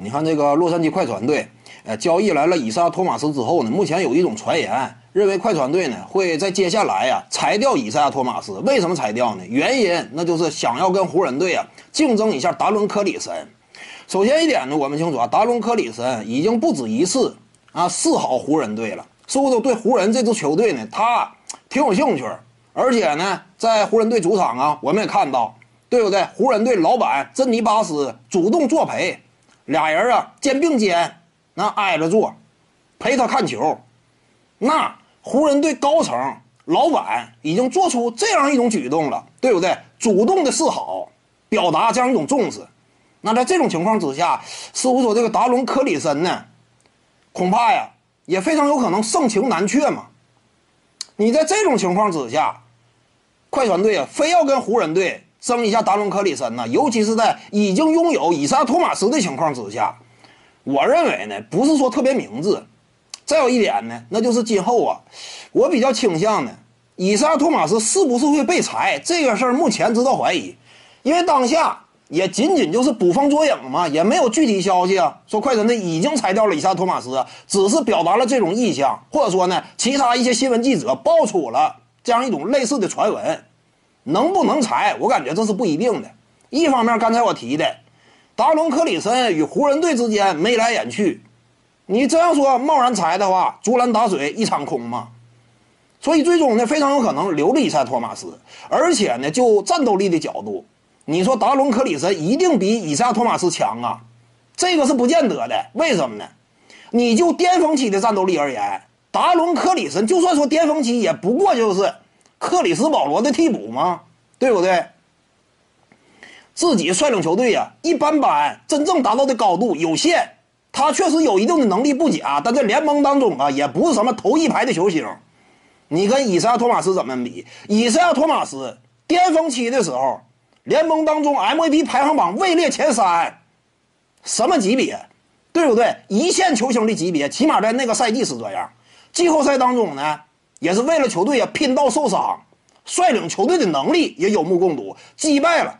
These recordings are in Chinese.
你看这个洛杉矶快船队，呃，交易来了以撒托马斯之后呢，目前有一种传言认为快船队呢会在接下来呀裁掉以撒托马斯。为什么裁掉呢？原因那就是想要跟湖人队啊竞争一下达伦科里森。首先一点呢，我们清楚啊，达伦科里森已经不止一次啊示好湖人队了，似乎对湖人这支球队呢他挺有兴趣，而且呢在湖人队主场啊，我们也看到，对不对？湖人队老板珍妮巴斯主动作陪。俩人啊，肩并肩，那挨着坐，陪他看球。那湖人队高层老板已经做出这样一种举动了，对不对？主动的示好，表达这样一种重视。那在这种情况之下，似乎说这个达伦·科里森呢，恐怕呀也非常有可能盛情难却嘛。你在这种情况之下，快船队啊，非要跟湖人队。争一下达伦·克里森呢，尤其是在已经拥有以撒·托马斯的情况之下，我认为呢，不是说特别明智。再有一点呢，那就是今后啊，我比较倾向呢，以撒·托马斯是不是会被裁这个事儿，目前值得怀疑，因为当下也仅仅就是捕风捉影嘛，也没有具体消息啊，说快船队已经裁掉了以撒·托马斯，只是表达了这种意向，或者说呢，其他一些新闻记者爆出了这样一种类似的传闻。能不能裁？我感觉这是不一定的。一方面，刚才我提的，达伦·克里森与湖人队之间眉来眼去，你这样说贸然裁的话，竹篮打水一场空嘛。所以最终呢，非常有可能留了伊塞托马斯。而且呢，就战斗力的角度，你说达伦·克里森一定比伊塞托马斯强啊？这个是不见得的。为什么呢？你就巅峰期的战斗力而言，达伦·克里森就算说巅峰期，也不过就是。克里斯保罗的替补吗？对不对？自己率领球队呀，一般般，真正达到的高度有限。他确实有一定的能力不假，但在联盟当中啊，也不是什么头一排的球星。你跟以赛亚托马斯怎么比？以赛亚托马斯巅峰期的时候，联盟当中 MVP 排行榜位列前三，什么级别？对不对？一线球星的级别，起码在那个赛季是这样。季后赛当中呢？也是为了球队啊拼到受伤，率领球队的能力也有目共睹，击败了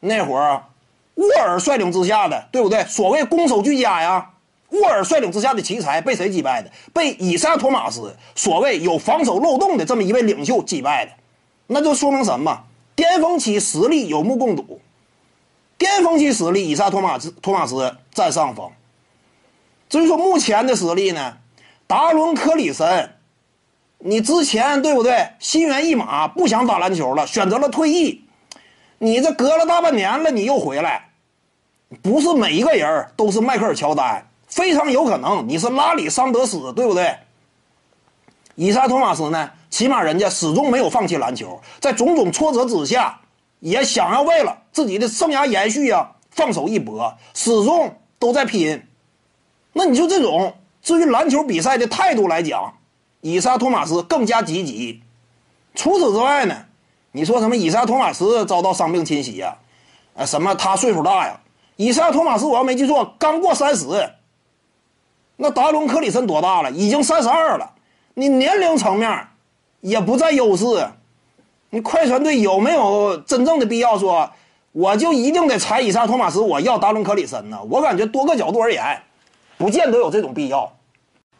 那会儿沃尔率领之下的，对不对？所谓攻守俱佳呀，沃尔率领之下的奇才被谁击败的？被以赛托马斯所谓有防守漏洞的这么一位领袖击败的，那就说明什么？巅峰期实力有目共睹，巅峰期实力以赛托马斯托马斯占上风。至于说目前的实力呢？达伦科里森。你之前对不对？心猿意马，不想打篮球了，选择了退役。你这隔了大半年了，你又回来，不是每一个人都是迈克尔乔丹，非常有可能你是拉里桑德斯，对不对？伊萨托马斯呢？起码人家始终没有放弃篮球，在种种挫折之下，也想要为了自己的生涯延续啊，放手一搏，始终都在拼。那你就这种至于篮球比赛的态度来讲。以撒托马斯更加积极。除此之外呢？你说什么？以撒托马斯遭到伤病侵袭呀？啊，什么他岁数大呀？以撒托马斯我要没记错，刚过三十。那达伦克里森多大了？已经三十二了。你年龄层面也不占优势。你快船队有没有真正的必要说，我就一定得裁以撒托马斯？我要达伦克里森呢？我感觉多个角度而言，不见得有这种必要。